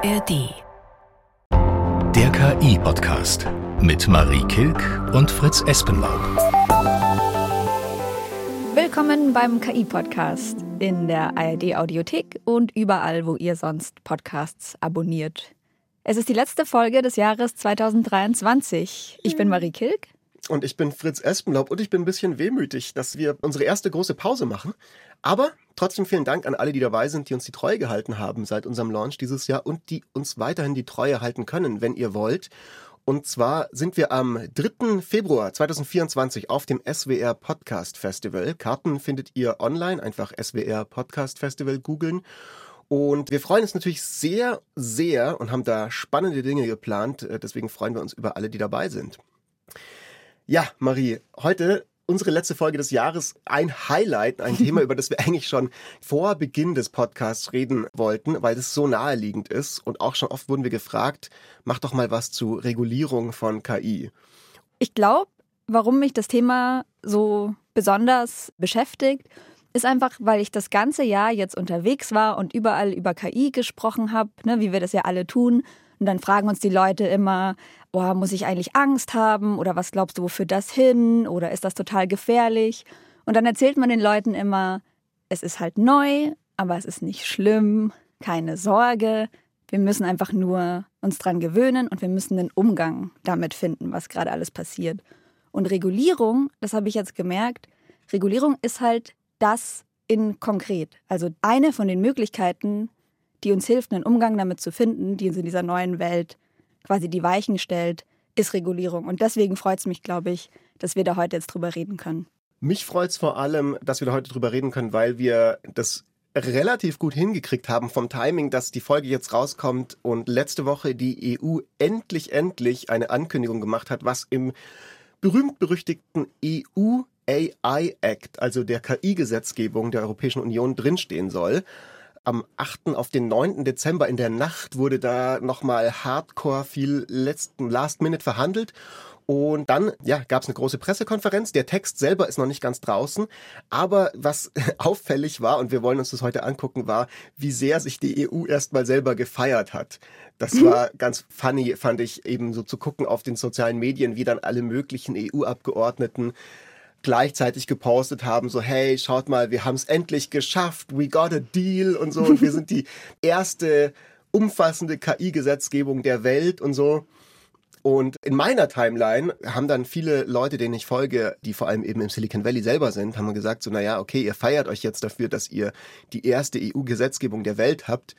ARD. Der KI-Podcast mit Marie Kilk und Fritz Espenlaub. Willkommen beim KI-Podcast in der ARD-Audiothek und überall, wo ihr sonst Podcasts abonniert. Es ist die letzte Folge des Jahres 2023. Ich bin Marie Kilk. Und ich bin Fritz Espenlaub und ich bin ein bisschen wehmütig, dass wir unsere erste große Pause machen. Aber trotzdem vielen Dank an alle, die dabei sind, die uns die Treue gehalten haben seit unserem Launch dieses Jahr und die uns weiterhin die Treue halten können, wenn ihr wollt. Und zwar sind wir am 3. Februar 2024 auf dem SWR Podcast Festival. Karten findet ihr online, einfach SWR Podcast Festival googeln. Und wir freuen uns natürlich sehr, sehr und haben da spannende Dinge geplant. Deswegen freuen wir uns über alle, die dabei sind. Ja, Marie, heute unsere letzte Folge des Jahres ein Highlight, ein Thema, über das wir eigentlich schon vor Beginn des Podcasts reden wollten, weil es so naheliegend ist. Und auch schon oft wurden wir gefragt, mach doch mal was zu Regulierung von KI. Ich glaube, warum mich das Thema so besonders beschäftigt, ist einfach, weil ich das ganze Jahr jetzt unterwegs war und überall über KI gesprochen habe, ne, wie wir das ja alle tun. Und dann fragen uns die Leute immer, oh, muss ich eigentlich Angst haben oder was glaubst du, wofür das hin oder ist das total gefährlich? Und dann erzählt man den Leuten immer, es ist halt neu, aber es ist nicht schlimm, keine Sorge. Wir müssen einfach nur uns dran gewöhnen und wir müssen den Umgang damit finden, was gerade alles passiert. Und Regulierung, das habe ich jetzt gemerkt, Regulierung ist halt das in konkret. Also eine von den Möglichkeiten, die uns hilft, einen Umgang damit zu finden, die uns in dieser neuen Welt quasi die Weichen stellt, ist Regulierung. Und deswegen freut es mich, glaube ich, dass wir da heute jetzt drüber reden können. Mich freut es vor allem, dass wir da heute drüber reden können, weil wir das relativ gut hingekriegt haben vom Timing, dass die Folge jetzt rauskommt und letzte Woche die EU endlich, endlich eine Ankündigung gemacht hat, was im berühmt-berüchtigten EU AI Act, also der KI-Gesetzgebung der Europäischen Union, drinstehen soll am 8. auf den 9. Dezember in der Nacht wurde da nochmal hardcore viel letzten Last Minute verhandelt. Und dann, ja, gab es eine große Pressekonferenz. Der Text selber ist noch nicht ganz draußen. Aber was auffällig war, und wir wollen uns das heute angucken, war, wie sehr sich die EU erstmal selber gefeiert hat. Das mhm. war ganz funny, fand ich, eben so zu gucken auf den sozialen Medien, wie dann alle möglichen EU-Abgeordneten gleichzeitig gepostet haben, so hey, schaut mal, wir haben es endlich geschafft, we got a deal und so und wir sind die erste umfassende KI-Gesetzgebung der Welt und so. Und in meiner Timeline haben dann viele Leute, denen ich folge, die vor allem eben im Silicon Valley selber sind, haben gesagt so, naja, okay, ihr feiert euch jetzt dafür, dass ihr die erste EU-Gesetzgebung der Welt habt,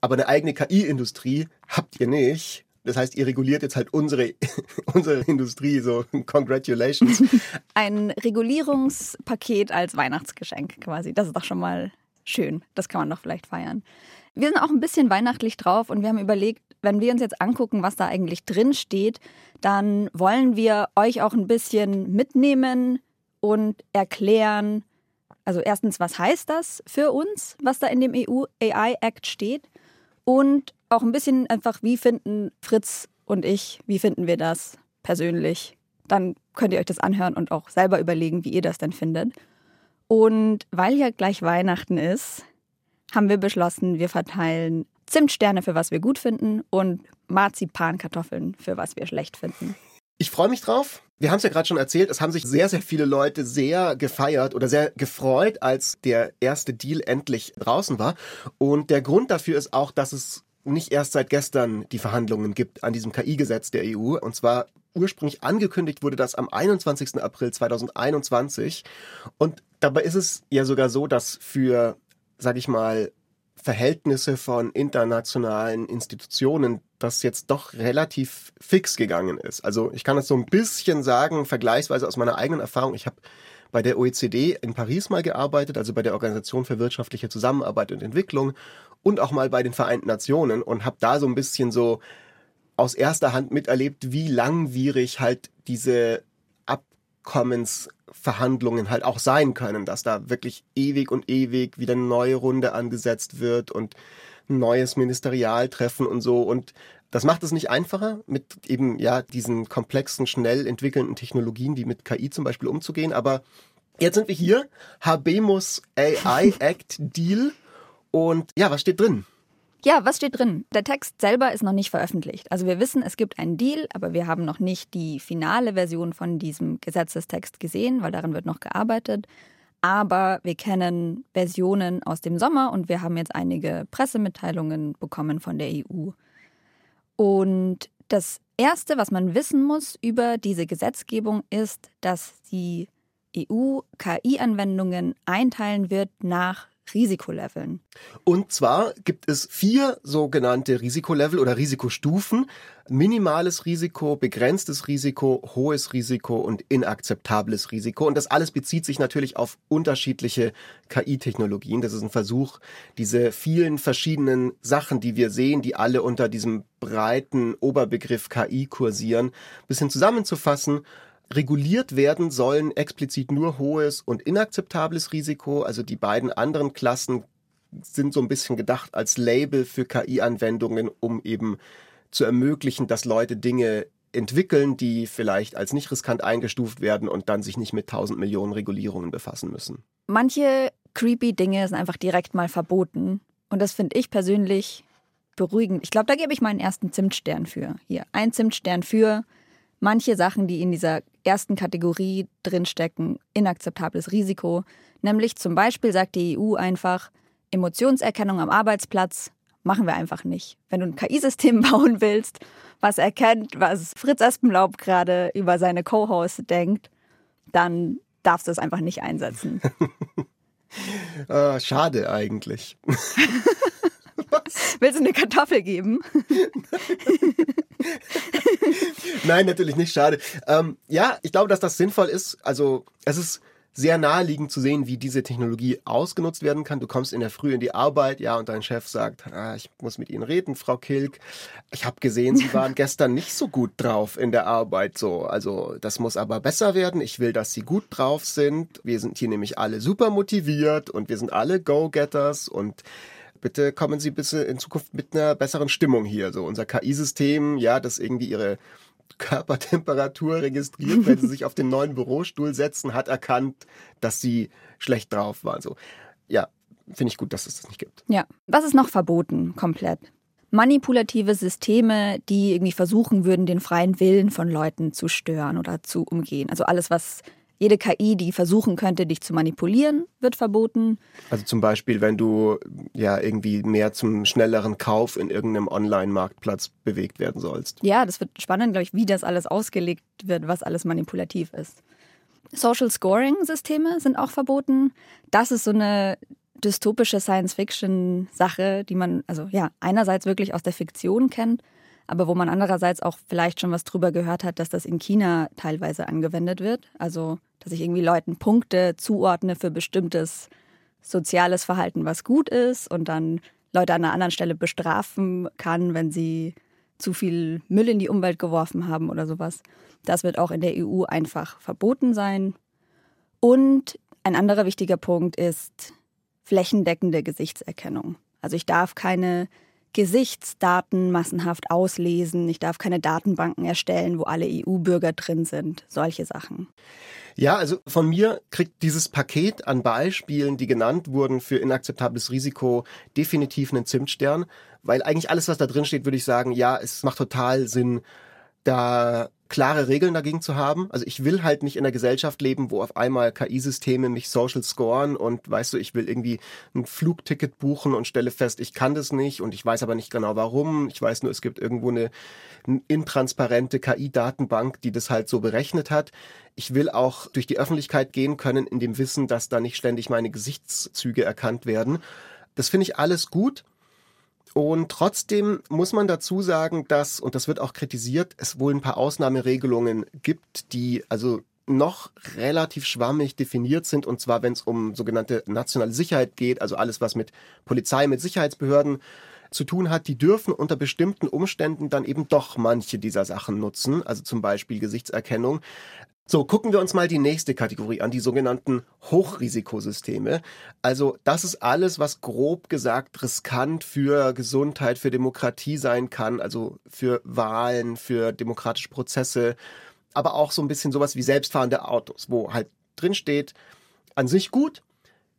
aber eine eigene KI-Industrie habt ihr nicht. Das heißt, ihr reguliert jetzt halt unsere, unsere Industrie, so congratulations. Ein Regulierungspaket als Weihnachtsgeschenk quasi. Das ist doch schon mal schön. Das kann man doch vielleicht feiern. Wir sind auch ein bisschen weihnachtlich drauf und wir haben überlegt, wenn wir uns jetzt angucken, was da eigentlich drin steht, dann wollen wir euch auch ein bisschen mitnehmen und erklären, also erstens, was heißt das für uns, was da in dem EU AI Act steht und auch ein bisschen einfach, wie finden Fritz und ich, wie finden wir das persönlich? Dann könnt ihr euch das anhören und auch selber überlegen, wie ihr das denn findet. Und weil ja gleich Weihnachten ist, haben wir beschlossen, wir verteilen Zimtsterne für was wir gut finden und Marzipankartoffeln für was wir schlecht finden. Ich freue mich drauf. Wir haben es ja gerade schon erzählt, es haben sich sehr, sehr viele Leute sehr gefeiert oder sehr gefreut, als der erste Deal endlich draußen war. Und der Grund dafür ist auch, dass es nicht erst seit gestern die Verhandlungen gibt an diesem KI-Gesetz der EU. Und zwar ursprünglich angekündigt wurde das am 21. April 2021. Und dabei ist es ja sogar so, dass für, sag ich mal, Verhältnisse von internationalen Institutionen das jetzt doch relativ fix gegangen ist. Also ich kann das so ein bisschen sagen, vergleichsweise aus meiner eigenen Erfahrung. Ich habe bei der OECD in Paris mal gearbeitet, also bei der Organisation für wirtschaftliche Zusammenarbeit und Entwicklung und auch mal bei den Vereinten Nationen und habe da so ein bisschen so aus erster Hand miterlebt, wie langwierig halt diese Abkommensverhandlungen halt auch sein können, dass da wirklich ewig und ewig wieder eine neue Runde angesetzt wird und neues Ministerialtreffen und so und das macht es nicht einfacher, mit eben ja diesen komplexen, schnell entwickelnden Technologien, wie mit KI zum Beispiel umzugehen. Aber jetzt sind wir hier, Habemus AI Act Deal und ja, was steht drin? Ja, was steht drin? Der Text selber ist noch nicht veröffentlicht. Also wir wissen, es gibt einen Deal, aber wir haben noch nicht die finale Version von diesem Gesetzestext gesehen, weil daran wird noch gearbeitet. Aber wir kennen Versionen aus dem Sommer und wir haben jetzt einige Pressemitteilungen bekommen von der EU. Und das Erste, was man wissen muss über diese Gesetzgebung, ist, dass die EU KI-Anwendungen einteilen wird nach Risikoleveln. Und zwar gibt es vier sogenannte Risikolevel oder Risikostufen. Minimales Risiko, begrenztes Risiko, hohes Risiko und inakzeptables Risiko. Und das alles bezieht sich natürlich auf unterschiedliche KI-Technologien. Das ist ein Versuch, diese vielen verschiedenen Sachen, die wir sehen, die alle unter diesem breiten Oberbegriff KI kursieren, bisschen zusammenzufassen Reguliert werden sollen explizit nur hohes und inakzeptables Risiko. Also die beiden anderen Klassen sind so ein bisschen gedacht als Label für KI-Anwendungen, um eben zu ermöglichen, dass Leute Dinge entwickeln, die vielleicht als nicht riskant eingestuft werden und dann sich nicht mit tausend Millionen Regulierungen befassen müssen. Manche creepy Dinge sind einfach direkt mal verboten. Und das finde ich persönlich beruhigend. Ich glaube, da gebe ich meinen ersten Zimtstern für. Hier, ein Zimtstern für manche Sachen, die in dieser ersten Kategorie drinstecken, inakzeptables Risiko. Nämlich zum Beispiel sagt die EU einfach, Emotionserkennung am Arbeitsplatz machen wir einfach nicht. Wenn du ein KI-System bauen willst, was erkennt, was Fritz Espenlaub gerade über seine Co-Host denkt, dann darfst du es einfach nicht einsetzen. äh, schade eigentlich. Willst du eine Kartoffel geben? Nein, natürlich nicht, schade. Ähm, ja, ich glaube, dass das sinnvoll ist. Also es ist sehr naheliegend zu sehen, wie diese Technologie ausgenutzt werden kann. Du kommst in der Früh in die Arbeit, ja, und dein Chef sagt, ah, ich muss mit Ihnen reden, Frau Kilk. Ich habe gesehen, Sie waren gestern nicht so gut drauf in der Arbeit. So, also das muss aber besser werden. Ich will, dass Sie gut drauf sind. Wir sind hier nämlich alle super motiviert und wir sind alle Go-Getters und bitte kommen Sie bitte in Zukunft mit einer besseren Stimmung hier. So unser KI-System, ja, das irgendwie Ihre Körpertemperatur registriert, wenn Sie sich auf den neuen Bürostuhl setzen, hat erkannt, dass Sie schlecht drauf waren. So, ja, finde ich gut, dass es das nicht gibt. Ja, was ist noch verboten komplett? Manipulative Systeme, die irgendwie versuchen würden, den freien Willen von Leuten zu stören oder zu umgehen. Also alles, was jede KI, die versuchen könnte, dich zu manipulieren, wird verboten. Also zum Beispiel, wenn du ja irgendwie mehr zum schnelleren Kauf in irgendeinem Online-Marktplatz bewegt werden sollst. Ja, das wird spannend, glaube ich, wie das alles ausgelegt wird, was alles manipulativ ist. Social Scoring-Systeme sind auch verboten. Das ist so eine dystopische Science-Fiction-Sache, die man also ja einerseits wirklich aus der Fiktion kennt, aber wo man andererseits auch vielleicht schon was drüber gehört hat, dass das in China teilweise angewendet wird. Also, dass ich irgendwie Leuten Punkte zuordne für bestimmtes soziales Verhalten, was gut ist und dann Leute an einer anderen Stelle bestrafen kann, wenn sie zu viel Müll in die Umwelt geworfen haben oder sowas. Das wird auch in der EU einfach verboten sein. Und ein anderer wichtiger Punkt ist flächendeckende Gesichtserkennung. Also ich darf keine Gesichtsdaten massenhaft auslesen. Ich darf keine Datenbanken erstellen, wo alle EU-Bürger drin sind. Solche Sachen. Ja, also von mir kriegt dieses Paket an Beispielen, die genannt wurden für inakzeptables Risiko, definitiv einen Zimtstern, weil eigentlich alles, was da drin steht, würde ich sagen, ja, es macht total Sinn, da klare Regeln dagegen zu haben. Also ich will halt nicht in einer Gesellschaft leben, wo auf einmal KI-Systeme mich social scoren und weißt du, ich will irgendwie ein Flugticket buchen und stelle fest, ich kann das nicht und ich weiß aber nicht genau warum. Ich weiß nur, es gibt irgendwo eine, intransparente KI-Datenbank, die das halt so berechnet hat. Ich will auch durch die Öffentlichkeit gehen können in dem Wissen, dass da nicht ständig meine Gesichtszüge erkannt werden. Das finde ich alles gut. Und trotzdem muss man dazu sagen, dass, und das wird auch kritisiert, es wohl ein paar Ausnahmeregelungen gibt, die also noch relativ schwammig definiert sind, und zwar wenn es um sogenannte nationale Sicherheit geht, also alles, was mit Polizei, mit Sicherheitsbehörden zu tun hat, die dürfen unter bestimmten Umständen dann eben doch manche dieser Sachen nutzen, also zum Beispiel Gesichtserkennung. So, gucken wir uns mal die nächste Kategorie an, die sogenannten Hochrisikosysteme. Also das ist alles, was grob gesagt riskant für Gesundheit, für Demokratie sein kann, also für Wahlen, für demokratische Prozesse, aber auch so ein bisschen sowas wie selbstfahrende Autos, wo halt drin steht, an sich gut,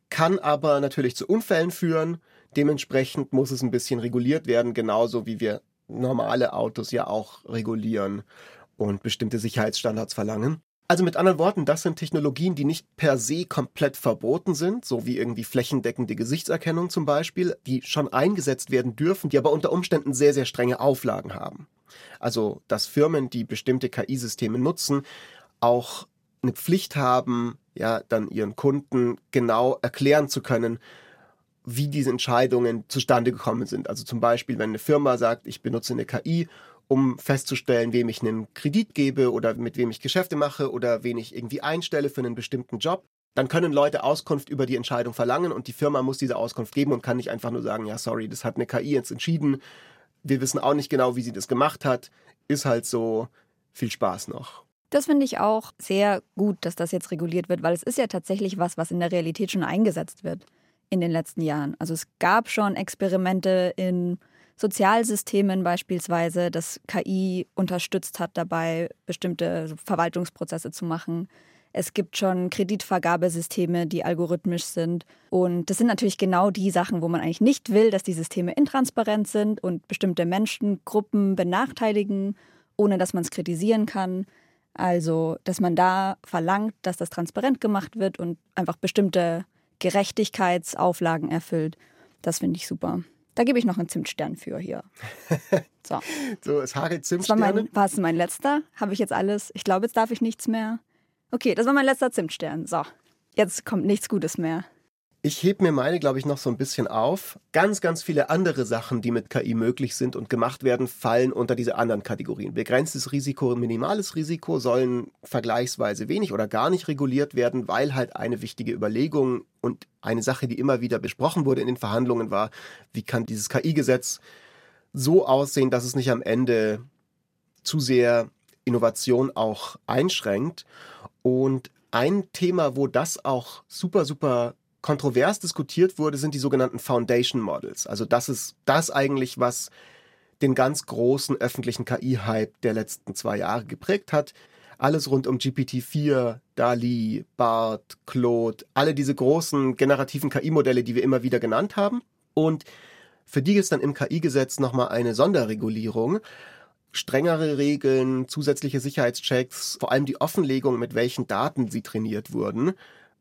kann aber natürlich zu Unfällen führen. Dementsprechend muss es ein bisschen reguliert werden, genauso wie wir normale Autos ja auch regulieren und bestimmte Sicherheitsstandards verlangen. Also mit anderen Worten, das sind Technologien, die nicht per se komplett verboten sind, so wie irgendwie flächendeckende Gesichtserkennung zum Beispiel, die schon eingesetzt werden dürfen, die aber unter Umständen sehr, sehr strenge Auflagen haben. Also, dass Firmen, die bestimmte KI-Systeme nutzen, auch eine Pflicht haben, ja, dann ihren Kunden genau erklären zu können, wie diese Entscheidungen zustande gekommen sind. Also zum Beispiel, wenn eine Firma sagt, ich benutze eine KI um festzustellen, wem ich einen Kredit gebe oder mit wem ich Geschäfte mache oder wen ich irgendwie einstelle für einen bestimmten Job. Dann können Leute Auskunft über die Entscheidung verlangen und die Firma muss diese Auskunft geben und kann nicht einfach nur sagen, ja, sorry, das hat eine KI jetzt entschieden. Wir wissen auch nicht genau, wie sie das gemacht hat. Ist halt so. Viel Spaß noch. Das finde ich auch sehr gut, dass das jetzt reguliert wird, weil es ist ja tatsächlich was, was in der Realität schon eingesetzt wird in den letzten Jahren. Also es gab schon Experimente in Sozialsystemen beispielsweise, dass KI unterstützt hat dabei, bestimmte Verwaltungsprozesse zu machen. Es gibt schon Kreditvergabesysteme, die algorithmisch sind. Und das sind natürlich genau die Sachen, wo man eigentlich nicht will, dass die Systeme intransparent sind und bestimmte Menschengruppen benachteiligen, ohne dass man es kritisieren kann. Also, dass man da verlangt, dass das transparent gemacht wird und einfach bestimmte Gerechtigkeitsauflagen erfüllt. Das finde ich super. Da gebe ich noch einen Zimtstern für hier. So, so es hagelt Zimtsterne. War, mein, war es mein letzter? Habe ich jetzt alles? Ich glaube, jetzt darf ich nichts mehr. Okay, das war mein letzter Zimtstern. So, jetzt kommt nichts Gutes mehr. Ich heb mir meine, glaube ich, noch so ein bisschen auf. Ganz, ganz viele andere Sachen, die mit KI möglich sind und gemacht werden, fallen unter diese anderen Kategorien. Begrenztes Risiko, minimales Risiko sollen vergleichsweise wenig oder gar nicht reguliert werden, weil halt eine wichtige Überlegung und eine Sache, die immer wieder besprochen wurde in den Verhandlungen war, wie kann dieses KI-Gesetz so aussehen, dass es nicht am Ende zu sehr Innovation auch einschränkt. Und ein Thema, wo das auch super, super kontrovers diskutiert wurde, sind die sogenannten Foundation Models. Also das ist das eigentlich, was den ganz großen öffentlichen KI-Hype der letzten zwei Jahre geprägt hat. Alles rund um GPT-4, DALI, BART, Claude, alle diese großen generativen KI-Modelle, die wir immer wieder genannt haben. Und für die gibt es dann im KI-Gesetz nochmal eine Sonderregulierung. Strengere Regeln, zusätzliche Sicherheitschecks, vor allem die Offenlegung, mit welchen Daten sie trainiert wurden.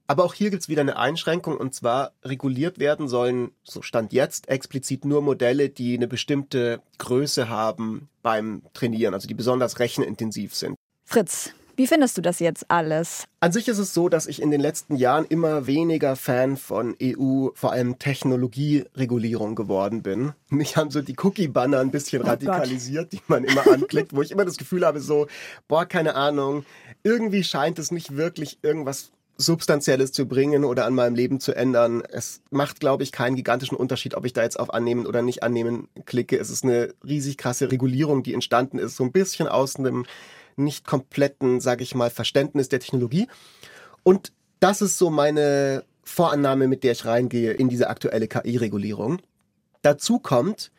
Aber auch hier gibt es wieder eine Einschränkung und zwar reguliert werden sollen, so stand jetzt, explizit nur Modelle, die eine bestimmte Größe haben beim Trainieren, also die besonders rechenintensiv sind. Fritz, wie findest du das jetzt alles? An sich ist es so, dass ich in den letzten Jahren immer weniger Fan von EU, vor allem Technologieregulierung geworden bin. Mich haben so die Cookie-Banner ein bisschen oh radikalisiert, Gott. die man immer anklickt, wo ich immer das Gefühl habe, so, boah, keine Ahnung, irgendwie scheint es nicht wirklich irgendwas Substanzielles zu bringen oder an meinem Leben zu ändern. Es macht, glaube ich, keinen gigantischen Unterschied, ob ich da jetzt auf Annehmen oder nicht annehmen klicke. Es ist eine riesig krasse Regulierung, die entstanden ist, so ein bisschen aus einem nicht kompletten, sage ich mal, Verständnis der Technologie. Und das ist so meine Vorannahme, mit der ich reingehe in diese aktuelle KI-Regulierung. Dazu kommt,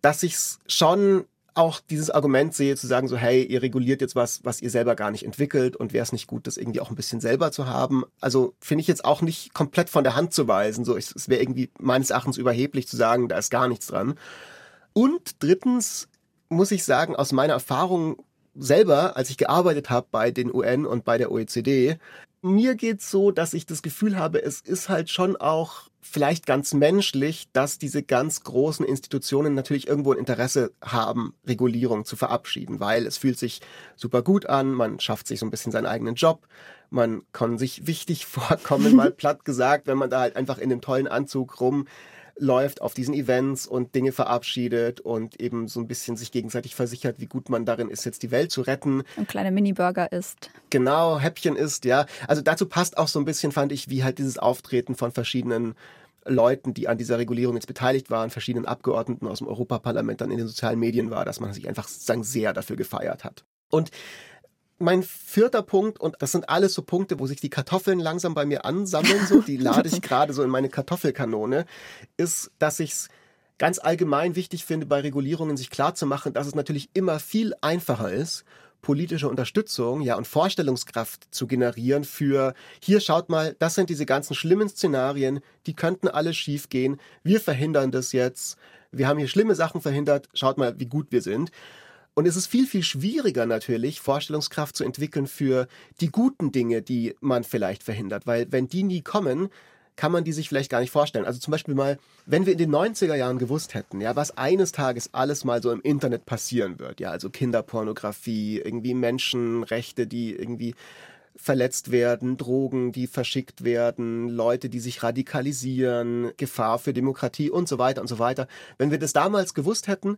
dass ich es schon auch dieses Argument sehe, zu sagen so, hey, ihr reguliert jetzt was, was ihr selber gar nicht entwickelt und wäre es nicht gut, das irgendwie auch ein bisschen selber zu haben. Also finde ich jetzt auch nicht komplett von der Hand zu weisen. So, es wäre irgendwie meines Erachtens überheblich zu sagen, da ist gar nichts dran. Und drittens muss ich sagen, aus meiner Erfahrung selber, als ich gearbeitet habe bei den UN und bei der OECD, mir geht's so, dass ich das Gefühl habe, es ist halt schon auch vielleicht ganz menschlich, dass diese ganz großen Institutionen natürlich irgendwo ein Interesse haben, Regulierung zu verabschieden, weil es fühlt sich super gut an, man schafft sich so ein bisschen seinen eigenen Job, man kann sich wichtig vorkommen, mal platt gesagt, wenn man da halt einfach in dem tollen Anzug rum läuft auf diesen Events und Dinge verabschiedet und eben so ein bisschen sich gegenseitig versichert, wie gut man darin ist, jetzt die Welt zu retten. Ein kleiner Mini-Burger isst. Genau, Häppchen isst, ja. Also dazu passt auch so ein bisschen, fand ich, wie halt dieses Auftreten von verschiedenen Leuten, die an dieser Regulierung jetzt beteiligt waren, verschiedenen Abgeordneten aus dem Europaparlament dann in den sozialen Medien war, dass man sich einfach sozusagen sehr dafür gefeiert hat. Und mein vierter Punkt, und das sind alles so Punkte, wo sich die Kartoffeln langsam bei mir ansammeln, so, die lade ich gerade so in meine Kartoffelkanone, ist, dass ich es ganz allgemein wichtig finde, bei Regulierungen sich klarzumachen, dass es natürlich immer viel einfacher ist, politische Unterstützung, ja, und Vorstellungskraft zu generieren für, hier schaut mal, das sind diese ganzen schlimmen Szenarien, die könnten alle schiefgehen. Wir verhindern das jetzt. Wir haben hier schlimme Sachen verhindert. Schaut mal, wie gut wir sind. Und es ist viel, viel schwieriger natürlich, Vorstellungskraft zu entwickeln für die guten Dinge, die man vielleicht verhindert. Weil wenn die nie kommen, kann man die sich vielleicht gar nicht vorstellen. Also zum Beispiel mal, wenn wir in den 90er Jahren gewusst hätten, ja, was eines Tages alles mal so im Internet passieren wird, ja, also Kinderpornografie, irgendwie Menschenrechte, die irgendwie verletzt werden, Drogen, die verschickt werden, Leute, die sich radikalisieren, Gefahr für Demokratie und so weiter und so weiter. Wenn wir das damals gewusst hätten,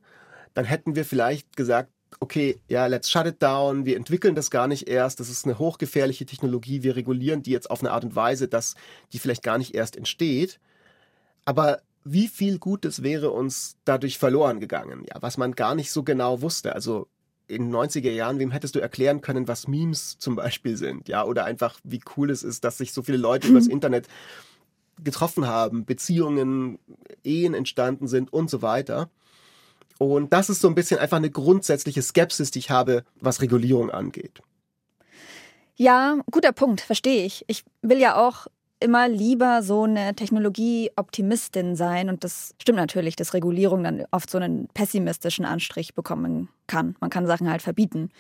dann hätten wir vielleicht gesagt, okay, ja, let's shut it down, wir entwickeln das gar nicht erst, das ist eine hochgefährliche Technologie, wir regulieren die jetzt auf eine Art und Weise, dass die vielleicht gar nicht erst entsteht. Aber wie viel Gutes wäre uns dadurch verloren gegangen, ja, was man gar nicht so genau wusste. Also in den 90er Jahren, wem hättest du erklären können, was Memes zum Beispiel sind, ja, oder einfach wie cool es ist, dass sich so viele Leute übers Internet getroffen haben, Beziehungen, Ehen entstanden sind und so weiter. Und das ist so ein bisschen einfach eine grundsätzliche Skepsis, die ich habe, was Regulierung angeht. Ja, guter Punkt, verstehe ich. Ich will ja auch immer lieber so eine Technologieoptimistin sein und das stimmt natürlich, dass Regulierung dann oft so einen pessimistischen Anstrich bekommen kann. Man kann Sachen halt verbieten.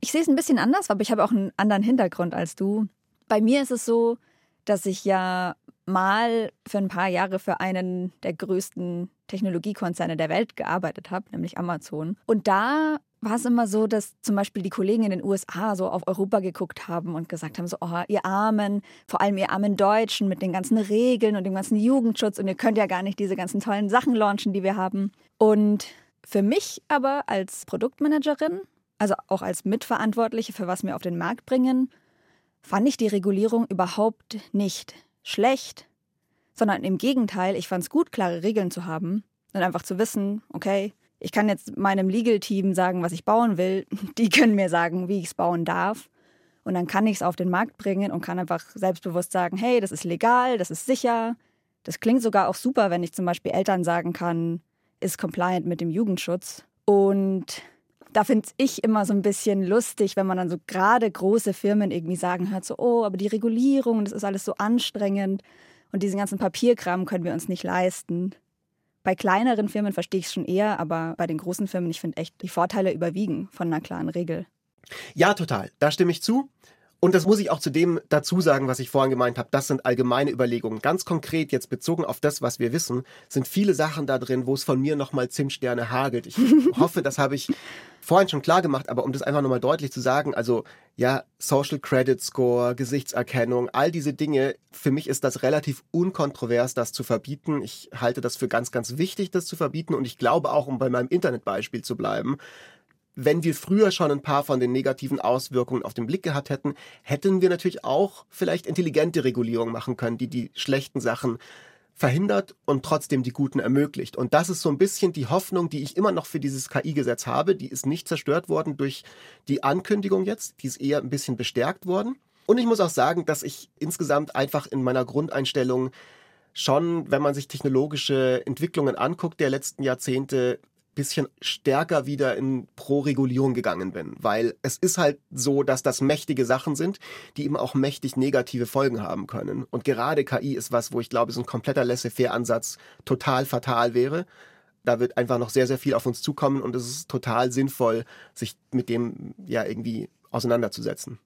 Ich sehe es ein bisschen anders, aber ich habe auch einen anderen Hintergrund als du. Bei mir ist es so, dass ich ja mal für ein paar Jahre für einen der größten Technologiekonzerne der Welt gearbeitet habe, nämlich Amazon. Und da war es immer so, dass zum Beispiel die Kollegen in den USA so auf Europa geguckt haben und gesagt haben, so, oh, ihr Armen, vor allem ihr armen Deutschen mit den ganzen Regeln und dem ganzen Jugendschutz und ihr könnt ja gar nicht diese ganzen tollen Sachen launchen, die wir haben. Und für mich aber als Produktmanagerin, also auch als Mitverantwortliche für was wir auf den Markt bringen, fand ich die Regulierung überhaupt nicht schlecht, sondern im Gegenteil, ich fand es gut, klare Regeln zu haben und einfach zu wissen, okay, ich kann jetzt meinem Legal-Team sagen, was ich bauen will. Die können mir sagen, wie ich es bauen darf. Und dann kann ich es auf den Markt bringen und kann einfach selbstbewusst sagen, hey, das ist legal, das ist sicher. Das klingt sogar auch super, wenn ich zum Beispiel Eltern sagen kann, ist compliant mit dem Jugendschutz. Und da finde ich immer so ein bisschen lustig, wenn man dann so gerade große Firmen irgendwie sagen hört, so, oh, aber die Regulierung, das ist alles so anstrengend und diesen ganzen Papierkram können wir uns nicht leisten. Bei kleineren Firmen verstehe ich es schon eher, aber bei den großen Firmen, ich finde echt, die Vorteile überwiegen von einer klaren Regel. Ja, total. Da stimme ich zu. Und das muss ich auch zu dem dazu sagen, was ich vorhin gemeint habe. Das sind allgemeine Überlegungen. Ganz konkret jetzt bezogen auf das, was wir wissen, sind viele Sachen da drin, wo es von mir nochmal Zimtsterne hagelt. Ich hoffe, das habe ich vorhin schon klar gemacht, aber um das einfach nochmal deutlich zu sagen, also ja, Social Credit Score, Gesichtserkennung, all diese Dinge, für mich ist das relativ unkontrovers, das zu verbieten. Ich halte das für ganz, ganz wichtig, das zu verbieten. Und ich glaube auch, um bei meinem Internetbeispiel zu bleiben, wenn wir früher schon ein paar von den negativen Auswirkungen auf den Blick gehabt hätten, hätten wir natürlich auch vielleicht intelligente Regulierung machen können, die die schlechten Sachen verhindert und trotzdem die guten ermöglicht. Und das ist so ein bisschen die Hoffnung, die ich immer noch für dieses KI-Gesetz habe. Die ist nicht zerstört worden durch die Ankündigung jetzt, die ist eher ein bisschen bestärkt worden. Und ich muss auch sagen, dass ich insgesamt einfach in meiner Grundeinstellung schon, wenn man sich technologische Entwicklungen anguckt der letzten Jahrzehnte, bisschen stärker wieder in Pro-Regulierung gegangen bin, weil es ist halt so, dass das mächtige Sachen sind, die eben auch mächtig negative Folgen haben können. Und gerade KI ist was, wo ich glaube, so ein kompletter Laissez-faire-Ansatz total fatal wäre. Da wird einfach noch sehr, sehr viel auf uns zukommen und es ist total sinnvoll, sich mit dem ja irgendwie auseinanderzusetzen.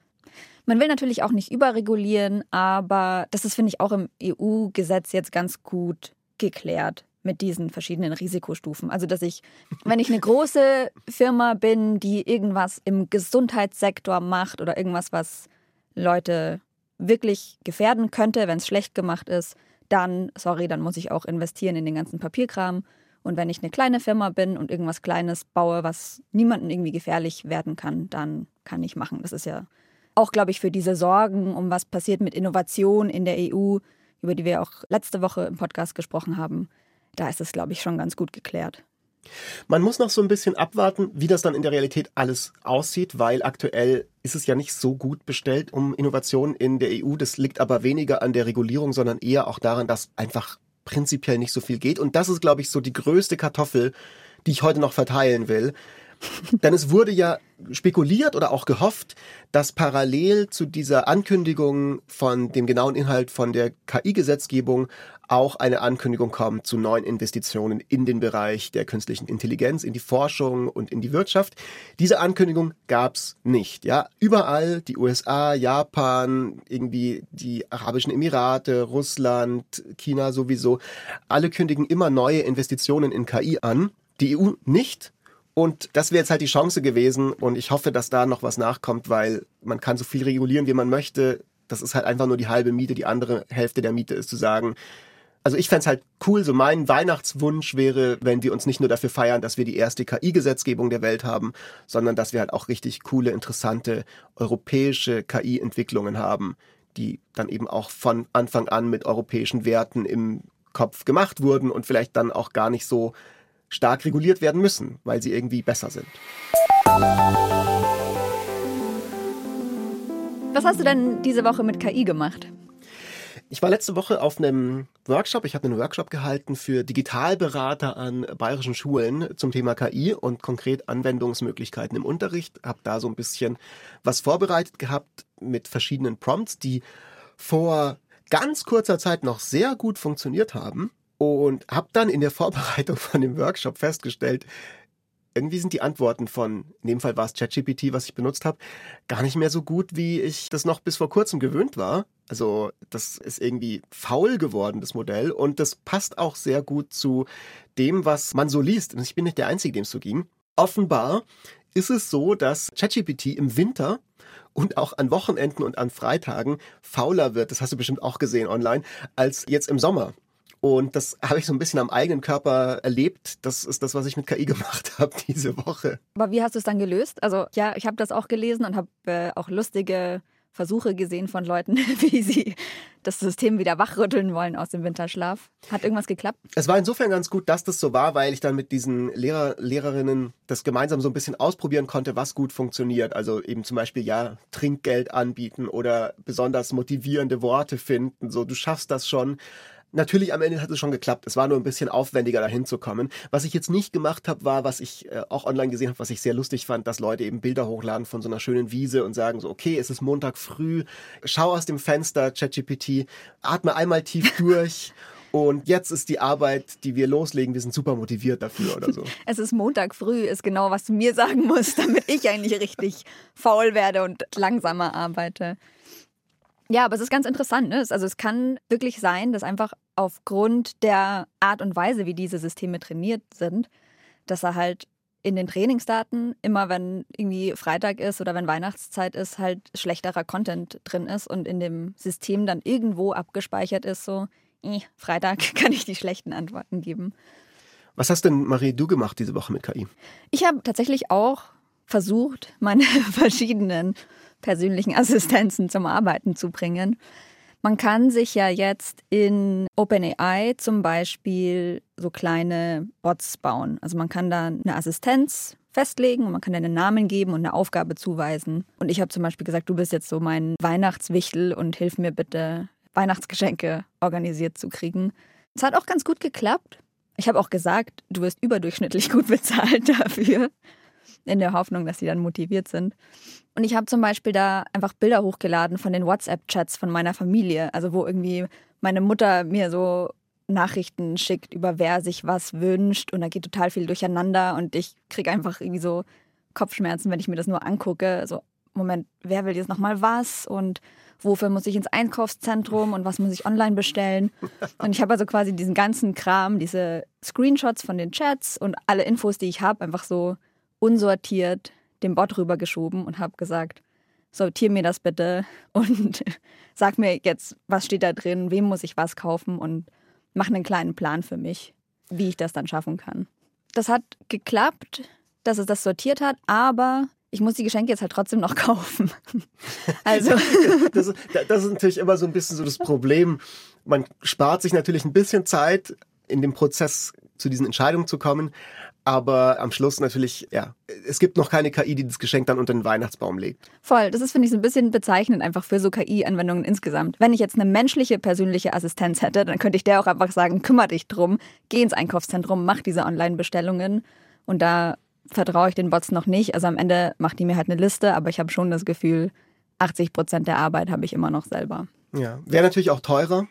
Man will natürlich auch nicht überregulieren, aber das ist, finde ich, auch im EU-Gesetz jetzt ganz gut geklärt mit diesen verschiedenen Risikostufen. Also, dass ich, wenn ich eine große Firma bin, die irgendwas im Gesundheitssektor macht oder irgendwas, was Leute wirklich gefährden könnte, wenn es schlecht gemacht ist, dann, sorry, dann muss ich auch investieren in den ganzen Papierkram. Und wenn ich eine kleine Firma bin und irgendwas Kleines baue, was niemandem irgendwie gefährlich werden kann, dann kann ich machen. Das ist ja auch, glaube ich, für diese Sorgen, um was passiert mit Innovation in der EU, über die wir auch letzte Woche im Podcast gesprochen haben, da ist es, glaube ich, schon ganz gut geklärt. Man muss noch so ein bisschen abwarten, wie das dann in der Realität alles aussieht, weil aktuell ist es ja nicht so gut bestellt um Innovationen in der EU. Das liegt aber weniger an der Regulierung, sondern eher auch daran, dass einfach prinzipiell nicht so viel geht. Und das ist, glaube ich, so die größte Kartoffel, die ich heute noch verteilen will. Denn es wurde ja spekuliert oder auch gehofft, dass parallel zu dieser Ankündigung von dem genauen Inhalt von der KI-Gesetzgebung auch eine Ankündigung kommt zu neuen Investitionen in den Bereich der künstlichen Intelligenz, in die Forschung und in die Wirtschaft. Diese Ankündigung gab's nicht. Ja, überall die USA, Japan, irgendwie die Arabischen Emirate, Russland, China sowieso, alle kündigen immer neue Investitionen in KI an. Die EU nicht. Und das wäre jetzt halt die Chance gewesen. Und ich hoffe, dass da noch was nachkommt, weil man kann so viel regulieren, wie man möchte. Das ist halt einfach nur die halbe Miete. Die andere Hälfte der Miete ist zu sagen, also ich fände halt cool, so mein Weihnachtswunsch wäre, wenn wir uns nicht nur dafür feiern, dass wir die erste KI-Gesetzgebung der Welt haben, sondern dass wir halt auch richtig coole, interessante europäische KI-Entwicklungen haben, die dann eben auch von Anfang an mit europäischen Werten im Kopf gemacht wurden und vielleicht dann auch gar nicht so stark reguliert werden müssen, weil sie irgendwie besser sind. Was hast du denn diese Woche mit KI gemacht? Ich war letzte Woche auf einem Workshop. Ich habe einen Workshop gehalten für Digitalberater an bayerischen Schulen zum Thema KI und konkret Anwendungsmöglichkeiten im Unterricht. Habe da so ein bisschen was vorbereitet gehabt mit verschiedenen Prompts, die vor ganz kurzer Zeit noch sehr gut funktioniert haben und habe dann in der Vorbereitung von dem Workshop festgestellt, irgendwie sind die Antworten von, in dem Fall war es ChatGPT, was ich benutzt habe, gar nicht mehr so gut, wie ich das noch bis vor kurzem gewöhnt war. Also das ist irgendwie faul geworden, das Modell. Und das passt auch sehr gut zu dem, was man so liest. Und ich bin nicht der Einzige, dem es so ging. Offenbar ist es so, dass ChatGPT im Winter und auch an Wochenenden und an Freitagen fauler wird, das hast du bestimmt auch gesehen online, als jetzt im Sommer. Und das habe ich so ein bisschen am eigenen Körper erlebt. Das ist das, was ich mit KI gemacht habe diese Woche. Aber wie hast du es dann gelöst? Also ja, ich habe das auch gelesen und habe äh, auch lustige Versuche gesehen von Leuten, wie sie das System wieder wachrütteln wollen aus dem Winterschlaf. Hat irgendwas geklappt? Es war insofern ganz gut, dass das so war, weil ich dann mit diesen Lehrer, Lehrerinnen das gemeinsam so ein bisschen ausprobieren konnte, was gut funktioniert. Also eben zum Beispiel, ja, Trinkgeld anbieten oder besonders motivierende Worte finden. So, du schaffst das schon. Natürlich am Ende hat es schon geklappt. Es war nur ein bisschen aufwendiger, dahin zu kommen. Was ich jetzt nicht gemacht habe, war, was ich äh, auch online gesehen habe, was ich sehr lustig fand, dass Leute eben Bilder hochladen von so einer schönen Wiese und sagen so, okay, es ist Montag früh, schau aus dem Fenster, ChatGPT, atme einmal tief durch. Und jetzt ist die Arbeit, die wir loslegen, wir sind super motiviert dafür oder so. Es ist Montag früh, ist genau, was du mir sagen musst, damit ich eigentlich richtig faul werde und langsamer arbeite. Ja, aber es ist ganz interessant. Ne? Also es kann wirklich sein, dass einfach aufgrund der Art und Weise, wie diese Systeme trainiert sind, dass er halt in den Trainingsdaten immer, wenn irgendwie Freitag ist oder wenn Weihnachtszeit ist, halt schlechterer Content drin ist und in dem System dann irgendwo abgespeichert ist, so, eh, Freitag kann ich die schlechten Antworten geben. Was hast denn, Marie, du gemacht diese Woche mit KI? Ich habe tatsächlich auch versucht, meine verschiedenen persönlichen Assistenzen zum Arbeiten zu bringen. Man kann sich ja jetzt in OpenAI zum Beispiel so kleine Bots bauen. Also man kann da eine Assistenz festlegen und man kann einen Namen geben und eine Aufgabe zuweisen. Und ich habe zum Beispiel gesagt, du bist jetzt so mein Weihnachtswichtel und hilf mir bitte, Weihnachtsgeschenke organisiert zu kriegen. Es hat auch ganz gut geklappt. Ich habe auch gesagt, du wirst überdurchschnittlich gut bezahlt dafür in der Hoffnung, dass sie dann motiviert sind. Und ich habe zum Beispiel da einfach Bilder hochgeladen von den WhatsApp-Chats von meiner Familie, also wo irgendwie meine Mutter mir so Nachrichten schickt, über wer sich was wünscht und da geht total viel durcheinander und ich kriege einfach irgendwie so Kopfschmerzen, wenn ich mir das nur angucke. So, Moment, wer will jetzt nochmal was und wofür muss ich ins Einkaufszentrum und was muss ich online bestellen? Und ich habe also quasi diesen ganzen Kram, diese Screenshots von den Chats und alle Infos, die ich habe, einfach so unsortiert dem Bot rübergeschoben und habe gesagt, sortier mir das bitte und sag mir jetzt, was steht da drin, wem muss ich was kaufen und mach einen kleinen Plan für mich, wie ich das dann schaffen kann. Das hat geklappt, dass es das sortiert hat, aber ich muss die Geschenke jetzt halt trotzdem noch kaufen. Also. das, das ist natürlich immer so ein bisschen so das Problem. Man spart sich natürlich ein bisschen Zeit in dem Prozess zu diesen Entscheidungen zu kommen, aber am Schluss natürlich, ja, es gibt noch keine KI, die das Geschenk dann unter den Weihnachtsbaum legt. Voll, das ist, finde ich, so ein bisschen bezeichnend einfach für so KI-Anwendungen insgesamt. Wenn ich jetzt eine menschliche persönliche Assistenz hätte, dann könnte ich der auch einfach sagen, kümmere dich drum, geh ins Einkaufszentrum, mach diese Online-Bestellungen. Und da vertraue ich den Bots noch nicht. Also am Ende macht die mir halt eine Liste, aber ich habe schon das Gefühl, 80 Prozent der Arbeit habe ich immer noch selber. Ja, wäre natürlich auch teurer.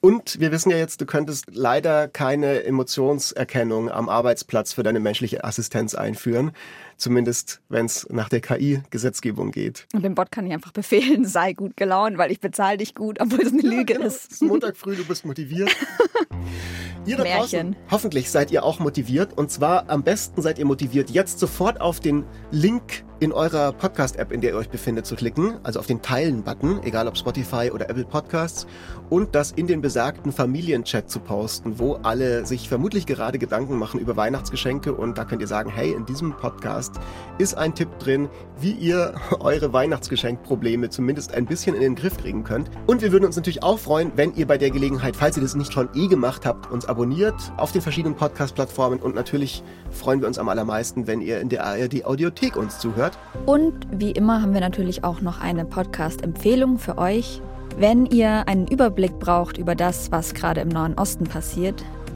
Und wir wissen ja jetzt, du könntest leider keine Emotionserkennung am Arbeitsplatz für deine menschliche Assistenz einführen. Zumindest, wenn es nach der KI-Gesetzgebung geht. Und dem Bot kann ich einfach befehlen, sei gut gelaunt, weil ich bezahle dich gut, obwohl es eine Lüge ja, genau. ist. Es ist Montag früh, du bist motiviert. ihr da draußen, hoffentlich seid ihr auch motiviert. Und zwar am besten seid ihr motiviert, jetzt sofort auf den Link in eurer Podcast-App, in der ihr euch befindet, zu klicken, also auf den Teilen-Button, egal ob Spotify oder Apple Podcasts, und das in den besagten Familienchat zu posten, wo alle sich vermutlich gerade Gedanken machen über Weihnachtsgeschenke und da könnt ihr sagen, hey, in diesem Podcast ist ein Tipp drin, wie ihr eure Weihnachtsgeschenkprobleme zumindest ein bisschen in den Griff kriegen könnt. Und wir würden uns natürlich auch freuen, wenn ihr bei der Gelegenheit, falls ihr das nicht schon eh gemacht habt, uns abonniert auf den verschiedenen Podcast-Plattformen und natürlich freuen wir uns am allermeisten, wenn ihr in der ARD Audiothek uns zuhört. Und wie immer haben wir natürlich auch noch eine Podcast-Empfehlung für euch. Wenn ihr einen Überblick braucht über das, was gerade im Nahen Osten passiert,